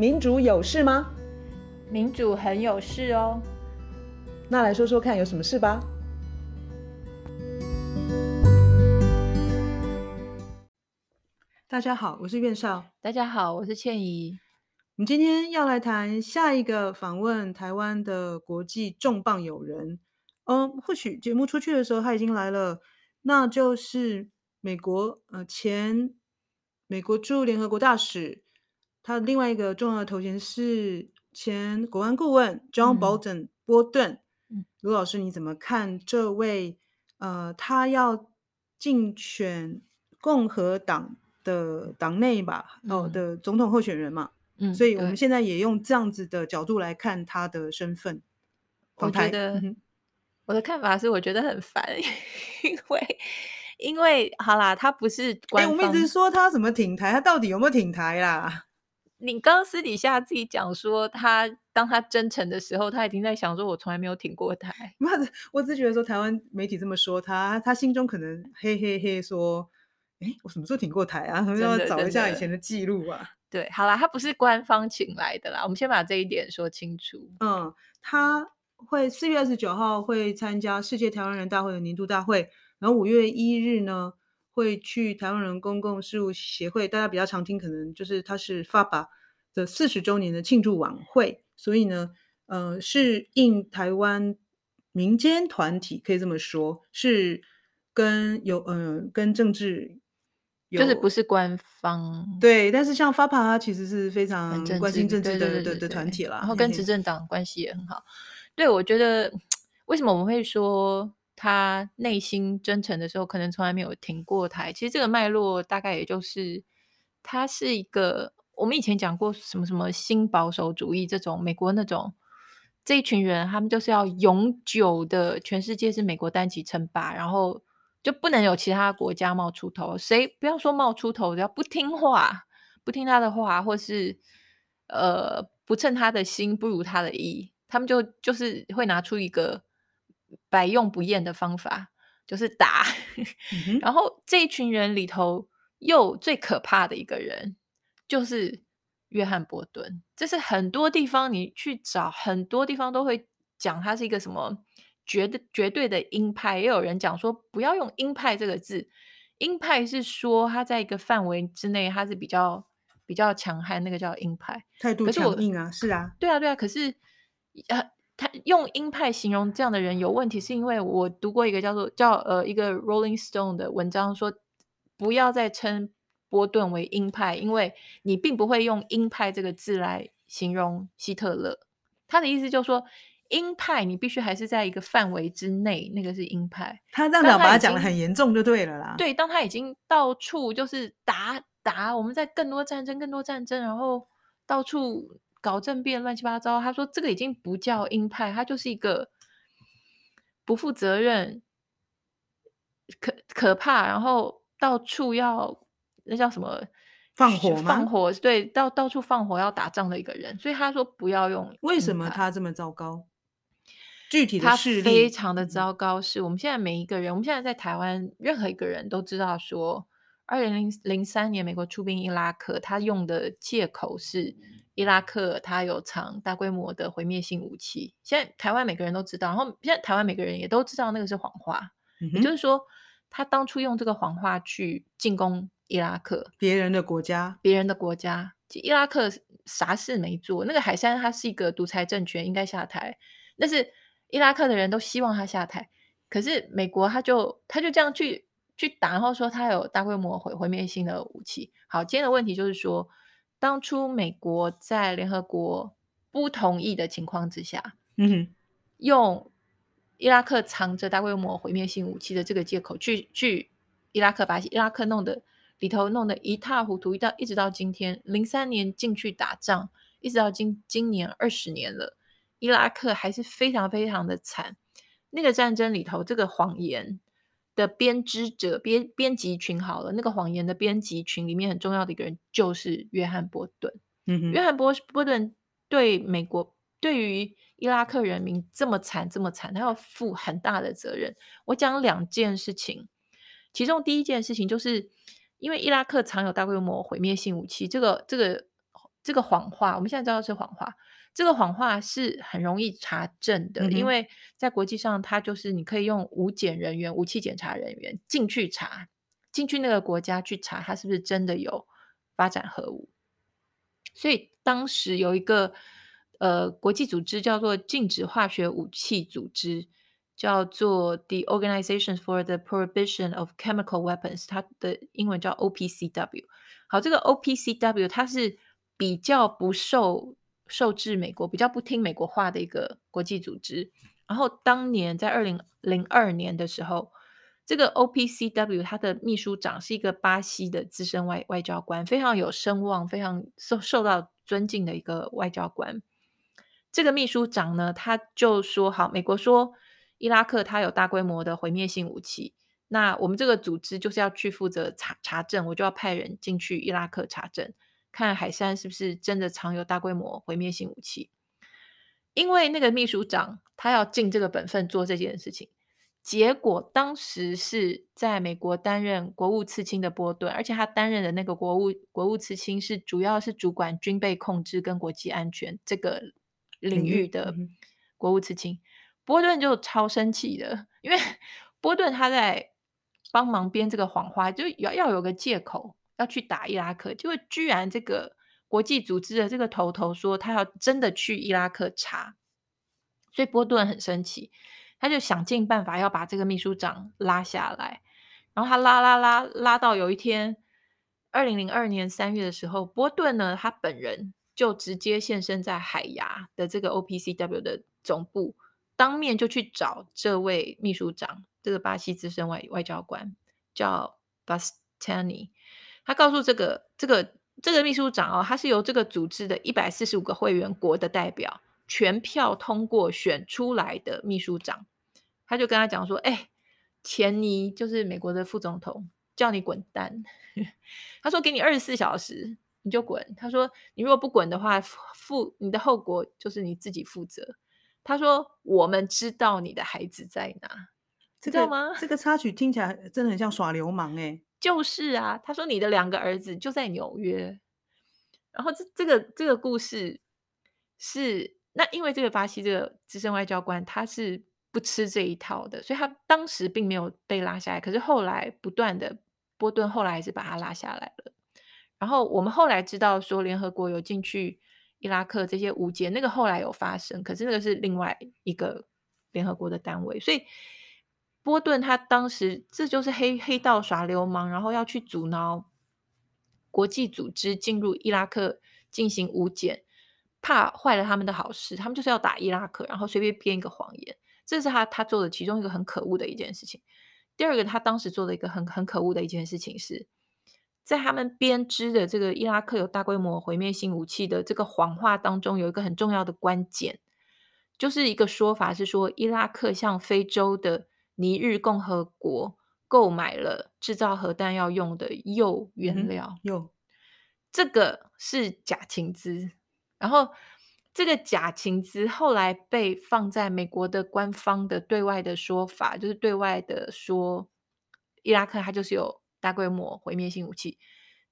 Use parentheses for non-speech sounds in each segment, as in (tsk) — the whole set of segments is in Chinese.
民主有事吗？民主很有事哦。那来说说看，有什么事吧？大家好，我是苑少。大家好，我是倩怡。我们今天要来谈下一个访问台湾的国际重磅友人。嗯，或许节目出去的时候他已经来了，那就是美国呃前美国驻联合国大使。他的另外一个重要的头衔是前国安顾问 John Bolton、嗯、波顿。卢老师，你怎么看这位？呃，他要竞选共和党的党内吧？嗯、哦，的总统候选人嘛。嗯，所以我们现在也用这样子的角度来看他的身份。我觉得、嗯、我的看法是，我觉得很烦，(laughs) 因为因为好啦，他不是官方。哎，我们一直说他什么挺台，他到底有没有挺台啦？你刚私底下自己讲说他，他当他真诚的时候，他已经在想说，我从来没有挺过台。(laughs) 我只觉得说，台湾媒体这么说他，他心中可能嘿嘿嘿说，哎，我什么时候挺过台啊？(laughs) 要找一下以前的记录啊。(laughs) 对，好啦，他不是官方请来的啦，我们先把这一点说清楚。嗯，他会四月二十九号会参加世界台湾人大会的年度大会，然后五月一日呢，会去台湾人公共事务协会，大家比较常听，可能就是他是 FABA 的四十周年的庆祝晚会，所以呢，呃，是应台湾民间团体可以这么说，是跟有呃跟政治有，就是不是官方对，但是像 FABA 它其实是非常关心政治的的的团体啦，然后跟执政党关系也很好。对，我觉得 (tsk) 为什么我们会说？他内心真诚的时候，可能从来没有停过台。其实这个脉络大概也就是，他是一个我们以前讲过什么什么新保守主义这种美国那种这一群人，他们就是要永久的全世界是美国单极称霸，然后就不能有其他国家冒出头。谁不要说冒出头，只要不听话、不听他的话，或是呃不称他的心不如他的意，他们就就是会拿出一个。百用不厌的方法就是打，(laughs) 嗯、然后这一群人里头又最可怕的一个人就是约翰伯顿。这是很多地方你去找，很多地方都会讲他是一个什么绝对绝对的鹰派。也有人讲说不要用鹰派这个字，鹰派是说他在一个范围之内他是比较比较强悍，那个叫鹰派，态度强硬啊，是啊，对啊对啊。可是呃。他用鹰派形容这样的人有问题，是因为我读过一个叫做叫呃一个 Rolling Stone 的文章，说不要再称波顿为鹰派，因为你并不会用鹰派这个字来形容希特勒。他的意思就是说，鹰派你必须还是在一个范围之内，那个是鹰派。他这样讲把他讲的很严重就对了啦。对，当他已经到处就是打打，我们在更多战争，更多战争，然后到处。搞政变乱七八糟，他说这个已经不叫鹰派，他就是一个不负责任、可可怕，然后到处要那叫什么放火吗？放火，对，到到处放火要打仗的一个人，所以他说不要用。为什么他这么糟糕？具体的他非常的糟糕，是我们现在每一个人，我们现在在台湾，任何一个人都知道说，二零零三年美国出兵伊拉克，他用的借口是。伊拉克它有藏大规模的毁灭性武器，现在台湾每个人都知道，然后现在台湾每个人也都知道那个是谎话，嗯、也就是说，他当初用这个谎话去进攻伊拉克，别人的国家，别人的国家，伊拉克啥事没做，那个海山他是一个独裁政权，应该下台，但是伊拉克的人都希望他下台，可是美国他就他就这样去去打，然后说他有大规模毁毁灭性的武器。好，今天的问题就是说。当初美国在联合国不同意的情况之下，嗯哼，用伊拉克藏着大规模毁灭性武器的这个借口去去伊拉克，把伊拉克弄得里头弄得一塌糊涂，一到一直到今天，零三年进去打仗，一直到今今年二十年了，伊拉克还是非常非常的惨。那个战争里头，这个谎言。的编织者编编辑群好了，那个谎言的编辑群里面很重要的一个人就是约翰波顿。嗯哼，约翰波波顿对美国对于伊拉克人民这么惨这么惨，他要负很大的责任。我讲两件事情，其中第一件事情就是因为伊拉克藏有大规模毁灭性武器，这个这个这个谎话，我们现在知道是谎话。这个谎话是很容易查证的，嗯、因为在国际上，它就是你可以用武检人员、武器检查人员进去查，进去那个国家去查，它是不是真的有发展核武。所以当时有一个呃国际组织叫做禁止化学武器组织，叫做 The Organization for the Prohibition of Chemical Weapons，它的英文叫 OPCW。好，这个 OPCW 它是比较不受受制美国，比较不听美国话的一个国际组织。然后当年在二零零二年的时候，这个 OPCW 它的秘书长是一个巴西的资深外外交官，非常有声望，非常受受到尊敬的一个外交官。这个秘书长呢，他就说：“好，美国说伊拉克它有大规模的毁灭性武器，那我们这个组织就是要去负责查查证，我就要派人进去伊拉克查证，看海山是不是真的藏有大规模毁灭性武器。因为那个秘书长他要尽这个本分做这件事情。”结果当时是在美国担任国务次卿的波顿，而且他担任的那个国务国务次卿是主要是主管军备控制跟国际安全这个领域的国务次卿。嗯、波顿就超生气的，因为 (laughs) 波顿他在帮忙编这个谎话，就要要有个借口要去打伊拉克，结果居然这个国际组织的这个头头说他要真的去伊拉克查，所以波顿很生气。他就想尽办法要把这个秘书长拉下来，然后他拉拉拉拉到有一天，二零零二年三月的时候，波顿呢，他本人就直接现身在海牙的这个 OPCW 的总部，当面就去找这位秘书长，这个巴西资深外外交官叫 Bastani，他告诉这个这个这个秘书长哦，他是由这个组织的一百四十五个会员国的代表。全票通过选出来的秘书长，他就跟他讲说：“哎、欸，钱尼就是美国的副总统，叫你滚蛋。(laughs) ”他说：“给你二十四小时，你就滚。”他说：“你如果不滚的话，负你的后果就是你自己负责。”他说：“我们知道你的孩子在哪，知道吗？”这个插曲听起来真的很像耍流氓哎、欸。就是啊，他说你的两个儿子就在纽约，然后这这个这个故事是。那因为这个巴西这个资深外交官他是不吃这一套的，所以他当时并没有被拉下来。可是后来不断的波顿后来还是把他拉下来了。然后我们后来知道说联合国有进去伊拉克这些武检，那个后来有发生，可是那个是另外一个联合国的单位。所以波顿他当时这就是黑黑道耍流氓，然后要去阻挠国际组织进入伊拉克进行武检。怕坏了他们的好事，他们就是要打伊拉克，然后随便编一个谎言，这是他他做的其中一个很可恶的一件事情。第二个，他当时做的一个很很可恶的一件事情是，在他们编织的这个伊拉克有大规模毁灭性武器的这个谎话当中，有一个很重要的关键，就是一个说法是说，伊拉克向非洲的尼日共和国购买了制造核弹要用的铀原料，铀、嗯，这个是假情资。然后，这个假情资后来被放在美国的官方的对外的说法，就是对外的说，伊拉克它就是有大规模毁灭性武器。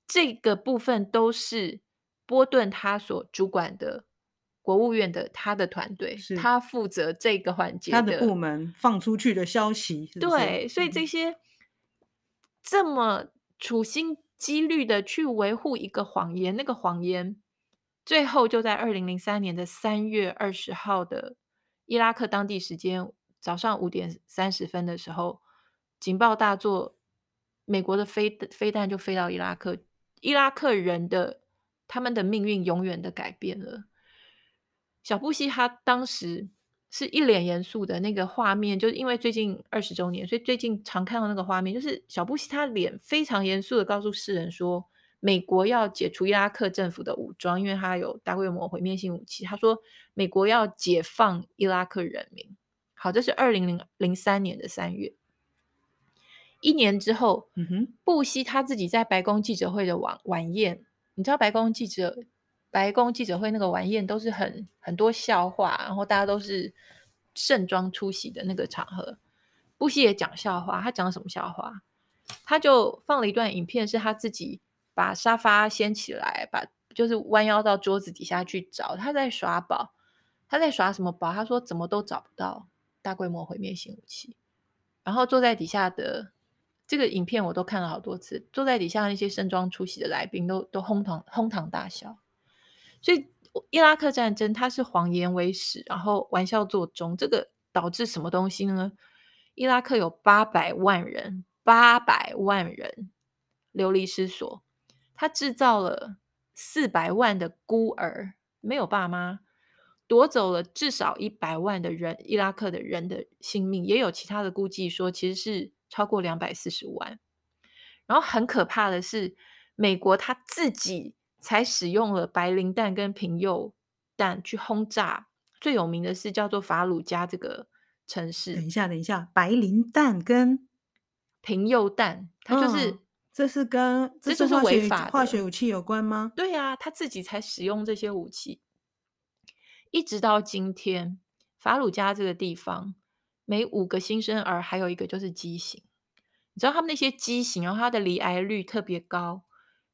这个部分都是波顿他所主管的国务院的他的团队，是他负责这个环节，他的部门放出去的消息是是？对，所以这些、嗯、这么处心积虑的去维护一个谎言，那个谎言。最后就在二零零三年的三月二十号的伊拉克当地时间早上五点三十分的时候，警报大作，美国的飞飞弹就飞到伊拉克，伊拉克人的他们的命运永远的改变了。小布希他当时是一脸严肃的那个画面，就是因为最近二十周年，所以最近常看到那个画面，就是小布希他脸非常严肃的告诉世人说。美国要解除伊拉克政府的武装，因为他有大规模毁灭性武器。他说，美国要解放伊拉克人民。好，这是二零零三年的三月。一年之后，嗯哼，布希他自己在白宫记者会的晚晚宴，你知道白宫记者白宫记者会那个晚宴都是很很多笑话，然后大家都是盛装出席的那个场合。布希也讲笑话，他讲什么笑话？他就放了一段影片，是他自己。把沙发掀起来，把就是弯腰到桌子底下去找，他在耍宝，他在耍什么宝？他说怎么都找不到大规模毁灭性武器。然后坐在底下的这个影片我都看了好多次，坐在底下那些盛装出席的来宾都都哄堂哄堂大笑。所以伊拉克战争它是谎言为实，然后玩笑作中，这个导致什么东西呢？伊拉克有八百万人，八百万人流离失所，他制造了四百万的孤儿，没有爸妈。夺走了至少一百万的人，伊拉克的人的性命，也有其他的估计说，其实是超过两百四十万。然后很可怕的是，美国他自己才使用了白磷弹跟平铀弹去轰炸，最有名的是叫做法鲁加这个城市。等一下，等一下，白磷弹跟平铀弹，它就是、哦、这是跟这是违法化学武器有关吗？对啊，他自己才使用这些武器。一直到今天，法鲁加这个地方，每五个新生儿还有一个就是畸形。你知道他们那些畸形，然后它的罹癌率特别高，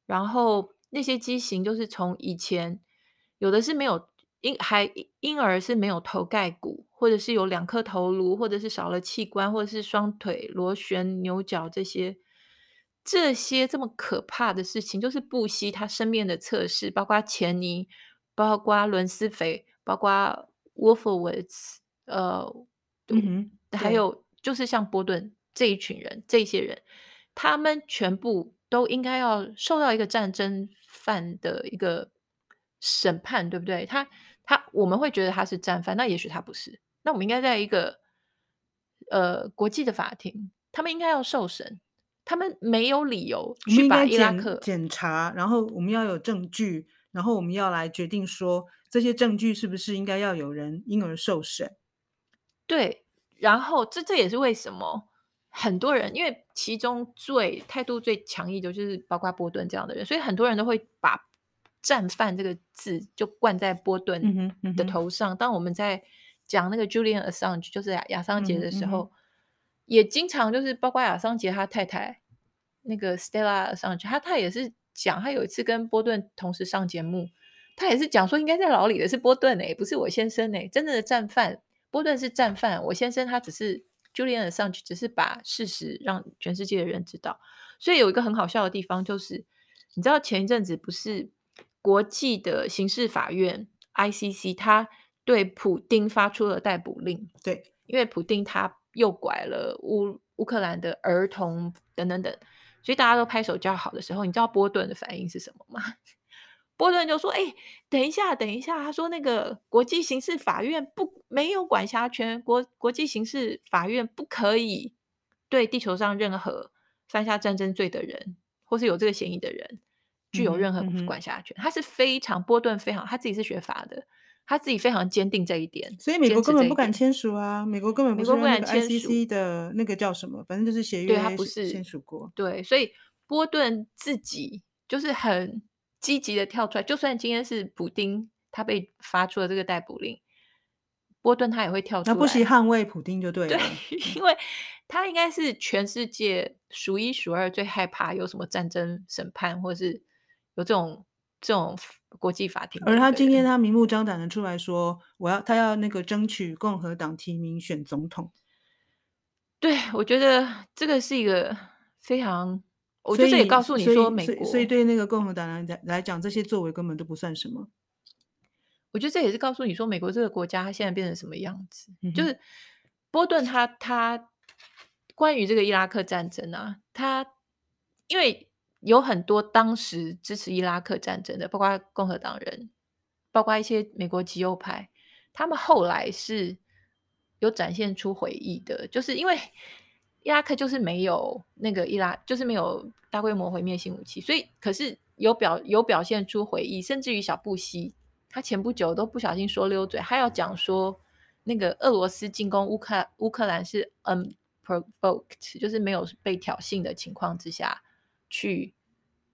然后那些畸形就是从以前有的是没有婴还婴儿是没有头盖骨，或者是有两颗头颅，或者是少了器官，或者是双腿螺旋牛角这些这些这么可怕的事情，就是不惜他身边的测试，包括钱尼，包括伦斯斐。包括 Wolfowitz，呃，嗯哼，还有就是像波顿这一群人，这些人，他们全部都应该要受到一个战争犯的一个审判，对不对？他他我们会觉得他是战犯，那也许他不是。那我们应该在一个呃国际的法庭，他们应该要受审，他们没有理由去把伊拉克检查，然后我们要有证据。然后我们要来决定说，这些证据是不是应该要有人因而受审？对，然后这这也是为什么很多人，因为其中最态度最强硬的就是包括波顿这样的人，所以很多人都会把“战犯”这个字就冠在波顿的头上。嗯嗯、当我们在讲那个 Julian Assange，就是亚桑杰的时候，也经常就是包括亚桑杰他太太那个 Stella Assange，他他也是。讲他有一次跟波顿同时上节目，他也是讲说应该在牢里的是波顿哎，不是我先生哎，真正的战犯波顿是战犯，我先生他只是 Julian Assange，只是把事实让全世界的人知道。所以有一个很好笑的地方就是，你知道前一阵子不是国际的刑事法院 ICC，他对普丁发出了逮捕令，对，因为普丁他诱拐了乌乌克兰的儿童等等等。所以大家都拍手叫好的时候，你知道波顿的反应是什么吗？波顿就说：“哎、欸，等一下，等一下。”他说：“那个国际刑事法院不没有管辖权，国国际刑事法院不可以对地球上任何犯下战争罪的人，或是有这个嫌疑的人具有任何管辖权。嗯”嗯、他是非常波顿非常，他自己是学法的。他自己非常坚定这一点，所以美国根本不敢签署啊！美国根本不是那个 ICC 的那个叫什么，反正就是协约，对他不是签署过。对，所以波顿自己就是很积极的跳出来，就算今天是普丁他被发出了这个逮捕令，波顿他也会跳出来，那不惜捍卫普丁就对了。对，因为他应该是全世界数一数二最害怕有什么战争审判，或是有这种这种。国际法庭，而他今天他明目张胆的出来说，我要他要那个争取共和党提名选总统。对，我觉得这个是一个非常，我觉得这也告诉你说，美国，所以，对那个共和党来来讲，这些作为根本都不算什么。我觉得这也是告诉你说，美国这个国家它现在变成什么样子。嗯、就是波顿他他关于这个伊拉克战争啊，他因为。有很多当时支持伊拉克战争的，包括共和党人，包括一些美国极右派，他们后来是有展现出悔意的，就是因为伊拉克就是没有那个伊拉，就是没有大规模毁灭性武器，所以可是有表有表现出回忆，甚至于小布希他前不久都不小心说溜嘴，他要讲说那个俄罗斯进攻乌克乌克兰是 unprovoked，就是没有被挑衅的情况之下。去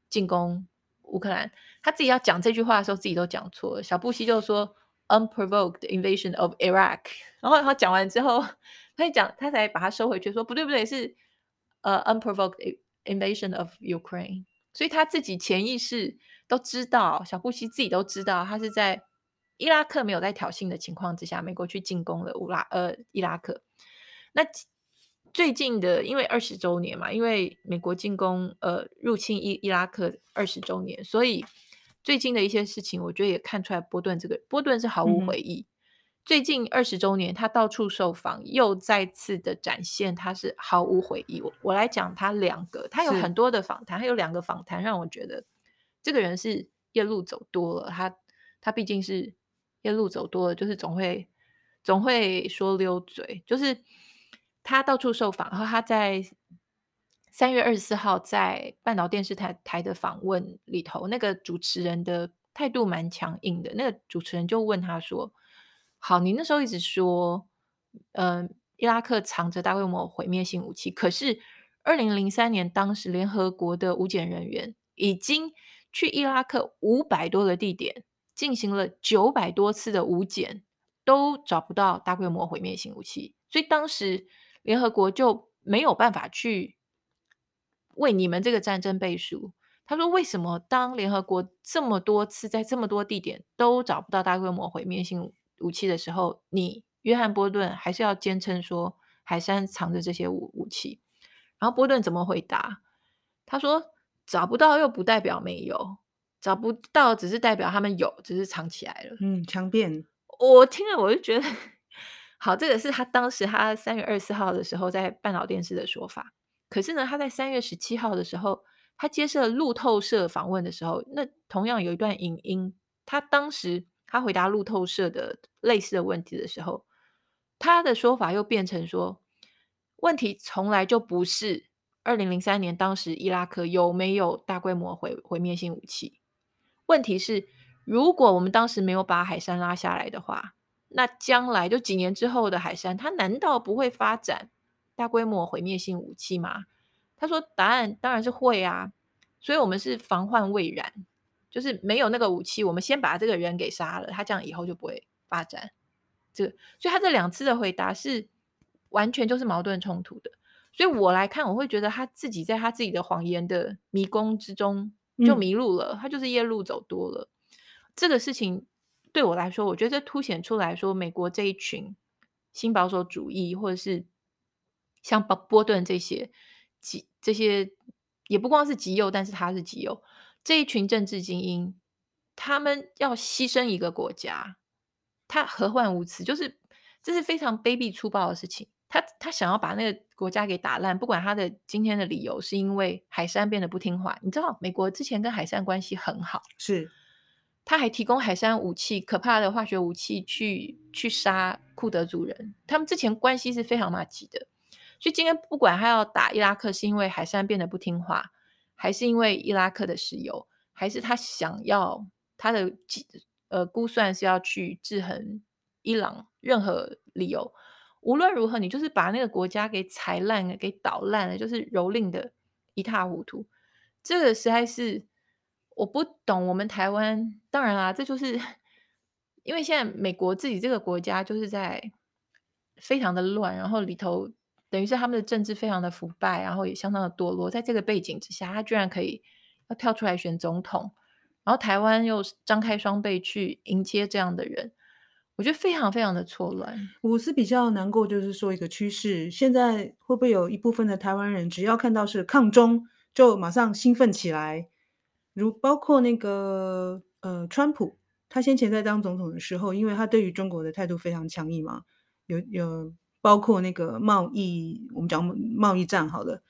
进攻乌克兰，他自己要讲这句话的时候，自己都讲错了。小布希就说 “unprovoked invasion of Iraq”，(laughs) 然后他讲完之后，他一讲，他才把它收回去，说不对不对，是呃、uh, “unprovoked invasion of Ukraine”。所以他自己潜意识都知道，小布希自己都知道，他是在伊拉克没有在挑衅的情况之下，美国去进攻了乌拉呃伊拉克。那最近的，因为二十周年嘛，因为美国进攻呃入侵伊伊拉克二十周年，所以最近的一些事情，我觉得也看出来波顿这个波顿是毫无悔意。嗯最近二十周年，他到处受访，又再次的展现他是毫无悔意。我我来讲他两个，他有很多的访谈，他有两个访谈让我觉得这个人是夜路走多了。他他毕竟是夜路走多了，就是总会总会说溜嘴。就是他到处受访，然后他在三月二十四号在半岛电视台台的访问里头，那个主持人的态度蛮强硬的。那个主持人就问他说。好，你那时候一直说，嗯、伊拉克藏着大规模毁灭性武器。可是，二零零三年，当时联合国的武检人员已经去伊拉克五百多个地点，进行了九百多次的武检，都找不到大规模毁灭性武器。所以，当时联合国就没有办法去为你们这个战争背书。他说：“为什么当联合国这么多次在这么多地点都找不到大规模毁灭性武器？”的时候，你约翰波顿还是要坚称说海山藏着这些武武器。然后波顿怎么回答？他说：“找不到又不代表没有，找不到只是代表他们有，只是藏起来了。”嗯，强辩。我听了我就觉得，(laughs) 好，这个是他当时他三月二十四号的时候在半岛电视的说法。可是呢，他在三月十七号的时候，他接受路透社访问的时候，那同样有一段影音，他当时。他回答路透社的类似的问题的时候，他的说法又变成说，问题从来就不是二零零三年当时伊拉克有没有大规模毁毁灭性武器，问题是如果我们当时没有把海山拉下来的话，那将来就几年之后的海山，他难道不会发展大规模毁灭性武器吗？他说答案当然是会啊，所以我们是防患未然。就是没有那个武器，我们先把这个人给杀了，他这样以后就不会发展这个。所以他这两次的回答是完全就是矛盾冲突的。所以我来看，我会觉得他自己在他自己的谎言的迷宫之中就迷路了，嗯、他就是夜路走多了。这个事情对我来说，我觉得凸显出来说，美国这一群新保守主义，或者是像波波顿这些极这些，也不光是极右，但是他是极右。这一群政治精英，他们要牺牲一个国家，他何患无辞？就是这是非常卑鄙粗暴的事情。他他想要把那个国家给打烂，不管他的今天的理由是因为海山变得不听话。你知道，美国之前跟海山关系很好，是他还提供海山武器，可怕的化学武器去去杀库德族人。他们之前关系是非常密切的，所以今天不管他要打伊拉克，是因为海山变得不听话。还是因为伊拉克的石油，还是他想要他的呃估算是要去制衡伊朗，任何理由，无论如何，你就是把那个国家给踩烂了，给捣烂了，就是蹂躏的一塌糊涂。这个实在是我不懂。我们台湾当然啦，这就是因为现在美国自己这个国家就是在非常的乱，然后里头。等于是他们的政治非常的腐败，然后也相当的堕落。在这个背景之下，他居然可以要跳出来选总统，然后台湾又张开双臂去迎接这样的人，我觉得非常非常的错乱。我是比较难过，就是说一个趋势，现在会不会有一部分的台湾人，只要看到是抗中，就马上兴奋起来？如包括那个呃，川普，他先前在当总统的时候，因为他对于中国的态度非常强硬嘛，有有。包括那个贸易，我们讲贸易战好了，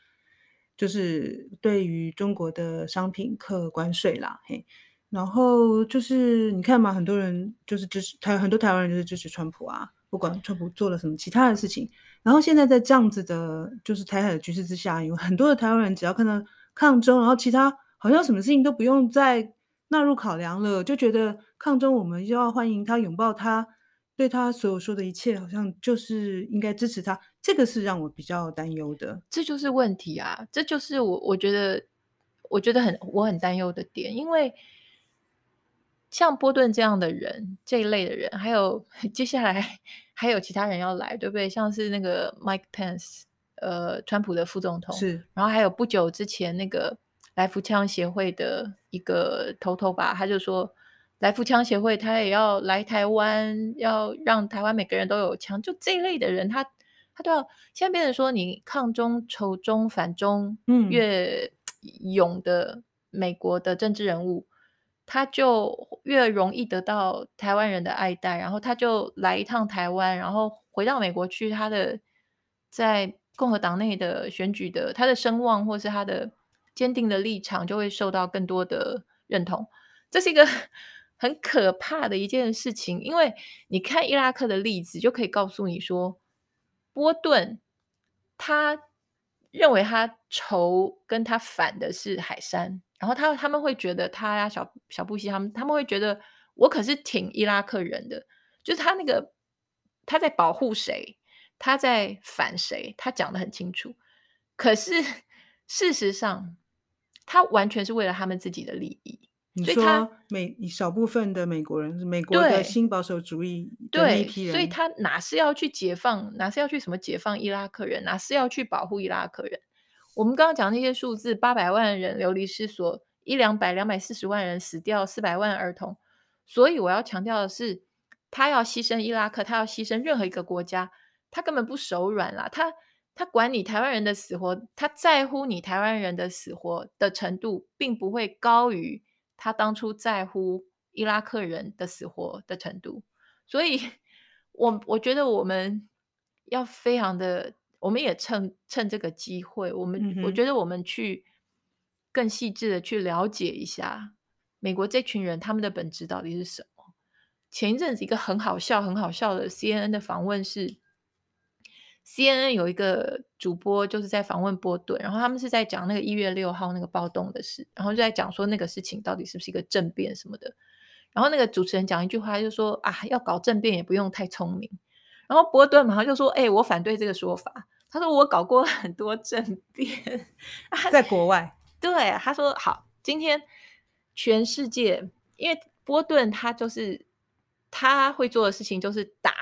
就是对于中国的商品课关税啦，嘿，然后就是你看嘛，很多人就是支持台，很多台湾人就是支持川普啊，不管川普做了什么其他的事情，然后现在在这样子的，就是台海的局势之下，有很多的台湾人只要看到抗中，然后其他好像什么事情都不用再纳入考量了，就觉得抗中我们就要欢迎他，拥抱他。对他所有说的一切，好像就是应该支持他，这个是让我比较担忧的。这就是问题啊！这就是我我觉得我觉得很我很担忧的点，因为像波顿这样的人，这一类的人，还有 (laughs) 接下来还有其他人要来，对不对？像是那个 Mike Pence，呃，川普的副总统，是，然后还有不久之前那个来福枪协会的一个头头吧，他就说，来福枪协会他也要来台湾，要让台湾每个人都有枪，就这一类的人，他他都要。现在变成说，你抗中、仇中、反中，嗯，越勇的美国的政治人物。他就越容易得到台湾人的爱戴，然后他就来一趟台湾，然后回到美国去，他的在共和党内的选举的他的声望，或是他的坚定的立场，就会受到更多的认同。这是一个很可怕的一件事情，因为你看伊拉克的例子，就可以告诉你说，波顿他认为他仇跟他反的是海山。然后他他们会觉得他呀，小小布希他们他们会觉得我可是挺伊拉克人的，就是他那个他在保护谁，他在反谁，他讲的很清楚。可是事实上，他完全是为了他们自己的利益。你说美少部分的美国人，美国的新保守主义对，所以他哪是要去解放，哪是要去什么解放伊拉克人，哪是要去保护伊拉克人。我们刚刚讲那些数字，八百万人流离失所，一两百、两百四十万人死掉，四百万儿童。所以我要强调的是，他要牺牲伊拉克，他要牺牲任何一个国家，他根本不手软啦。他他管你台湾人的死活，他在乎你台湾人的死活的程度，并不会高于他当初在乎伊拉克人的死活的程度。所以我，我我觉得我们要非常的。我们也趁趁这个机会，我们、嗯、我觉得我们去更细致的去了解一下美国这群人他们的本质到底是什么。前一阵子一个很好笑、很好笑的 CNN 的访问是，CNN 有一个主播就是在访问波顿，然后他们是在讲那个一月六号那个暴动的事，然后就在讲说那个事情到底是不是一个政变什么的。然后那个主持人讲一句话，就说啊，要搞政变也不用太聪明。然后波顿马上就说：“哎、欸，我反对这个说法。”他说：“我搞过很多政变，在国外。”对，他说：“好，今天全世界，因为波顿他就是他会做的事情就是打，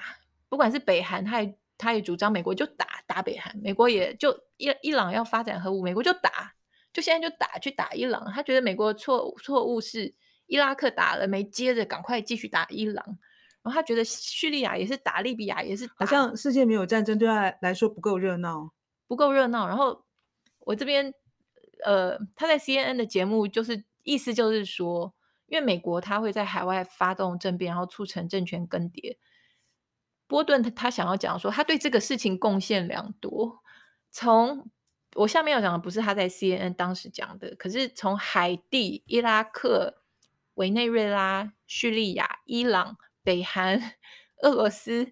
不管是北韩，他也他也主张美国就打打北韩，美国也就伊伊朗要发展核武，美国就打，就现在就打去打伊朗。他觉得美国错错误是伊拉克打了没接着赶快继续打伊朗。”然后他觉得叙利亚也是打，利比亚也是打，好像世界没有战争对他来说不够热闹，不够热闹。然后我这边，呃，他在 CNN 的节目就是意思就是说，因为美国他会在海外发动政变，然后促成政权更迭。波顿他他想要讲说，他对这个事情贡献良多。从我下面要讲的不是他在 CNN 当时讲的，可是从海地、伊拉克、委内瑞拉、叙利亚、伊朗。北韩、俄罗斯，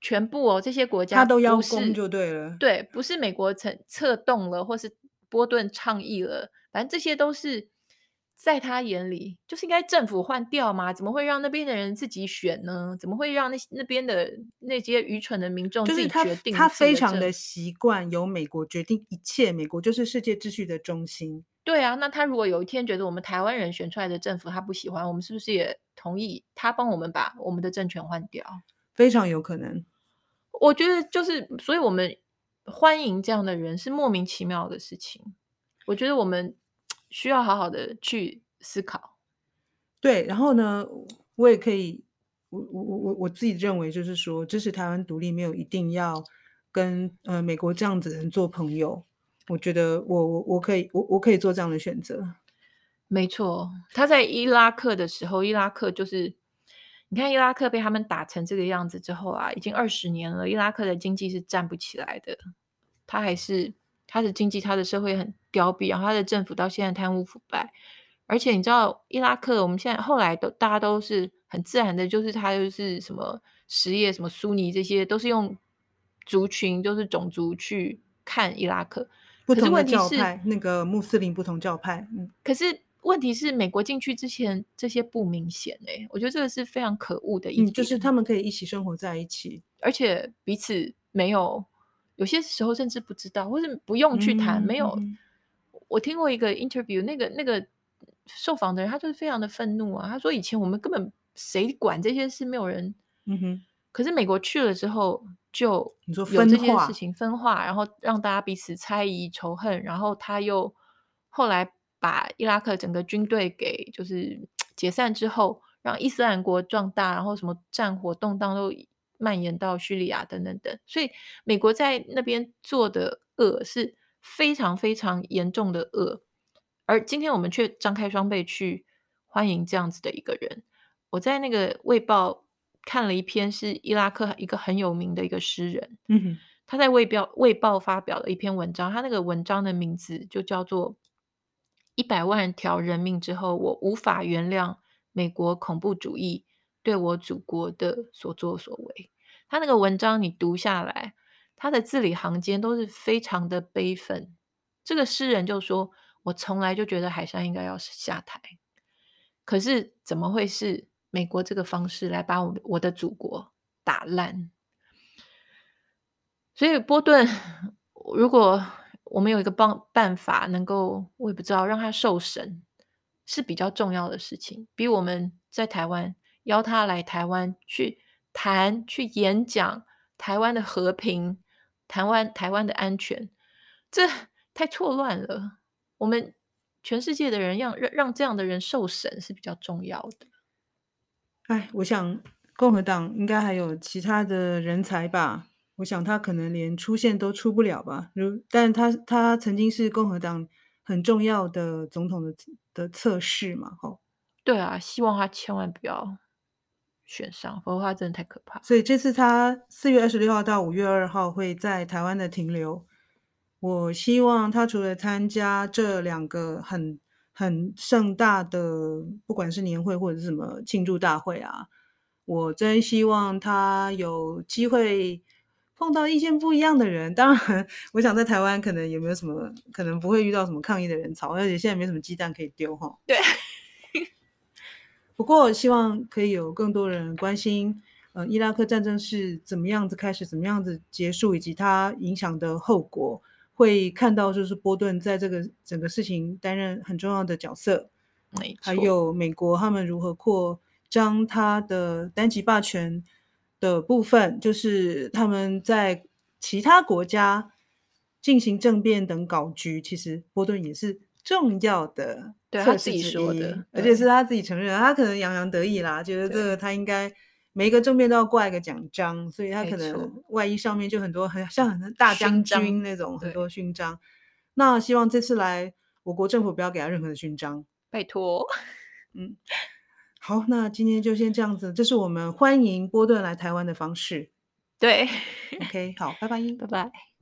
全部哦，这些国家他都邀功就对了。对，不是美国策策动了，或是波顿倡议了，反正这些都是在他眼里，就是应该政府换掉嘛？怎么会让那边的人自己选呢？怎么会让那那边的那些愚蠢的民众自己决定？他非常的习惯由美国决定一切，美国就是世界秩序的中心。对啊，那他如果有一天觉得我们台湾人选出来的政府他不喜欢，我们是不是也同意他帮我们把我们的政权换掉？非常有可能。我觉得就是，所以我们欢迎这样的人是莫名其妙的事情。我觉得我们需要好好的去思考。对，然后呢，我也可以，我我我我我自己认为就是说，支持台湾独立没有一定要跟呃美国这样子的人做朋友。我觉得我我我可以我我可以做这样的选择。没错，他在伊拉克的时候，伊拉克就是你看伊拉克被他们打成这个样子之后啊，已经二十年了，伊拉克的经济是站不起来的。他还是他的经济，他的社会很凋敝，然后他的政府到现在贪污腐败。而且你知道，伊拉克我们现在后来都大家都是很自然的，就是他就是什么什叶、什么苏尼这些，都是用族群，就是种族去看伊拉克。不同的教派，那个穆斯林不同教派，嗯。可是问题是，美国进去之前这些不明显哎、我觉得这个是非常可恶的一点。嗯，就是他们可以一起生活在一起，而且彼此没有，有些时候甚至不知道，或是不用去谈，嗯、没有、嗯。我听过一个 interview，那个那个受访的人，他就是非常的愤怒啊。他说：“以前我们根本谁管这些事，没有人。”嗯哼。可是美国去了之后，就有这件事情分化，然后让大家彼此猜疑仇恨，然后他又后来把伊拉克整个军队给就是解散之后，让伊斯兰国壮大，然后什么战火动荡都蔓延到叙利亚等等等，所以美国在那边做的恶是非常非常严重的恶，而今天我们却张开双臂去欢迎这样子的一个人。我在那个《卫报》看了一篇，是伊拉克一个很有名的一个诗人，嗯哼，他在《卫报》《卫报》发表了一篇文章，他那个文章的名字就叫做《一百万条人命之后，我无法原谅美国恐怖主义对我祖国的所作所为》。他那个文章你读下来。他的字里行间都是非常的悲愤。这个诗人就说：“我从来就觉得海珊应该要下台，可是怎么会是美国这个方式来把我我的祖国打烂？”所以波顿，如果我们有一个办办法，能够我也不知道让他受审，是比较重要的事情，比我们在台湾邀他来台湾去谈、去演讲台湾的和平。台湾台湾的安全，这太错乱了。我们全世界的人让让让这样的人受审是比较重要的。哎，我想共和党应该还有其他的人才吧。我想他可能连出现都出不了吧。如，但他他曾经是共和党很重要的总统的的测试嘛。吼，对啊，希望他千万不要。选上，否则的话真的太可怕。所以这次他四月二十六号到五月二号会在台湾的停留。我希望他除了参加这两个很很盛大的，不管是年会或者是什么庆祝大会啊，我真希望他有机会碰到意见不一样的人。当然，我想在台湾可能也没有什么，可能不会遇到什么抗议的人潮，而且现在没什么鸡蛋可以丢哈。对。不过，希望可以有更多人关心，呃，伊拉克战争是怎么样子开始，怎么样子结束，以及它影响的后果，会看到就是波顿在这个整个事情担任很重要的角色。还有美国他们如何扩张他的单极霸权的部分，就是他们在其他国家进行政变等搞局，其实波顿也是。重要的，对他自己说的，而且是他自己承认，他可能洋洋得意啦，觉得这个他应该每一个正面都要挂一个奖章，所以他可能外衣上面就很多很像很大将军那种很多勋章。那希望这次来，我国政府不要给他任何的勋章，拜托。(laughs) 嗯，好，那今天就先这样子，这是我们欢迎波顿来台湾的方式。对，OK，(laughs) 好，拜拜，拜拜。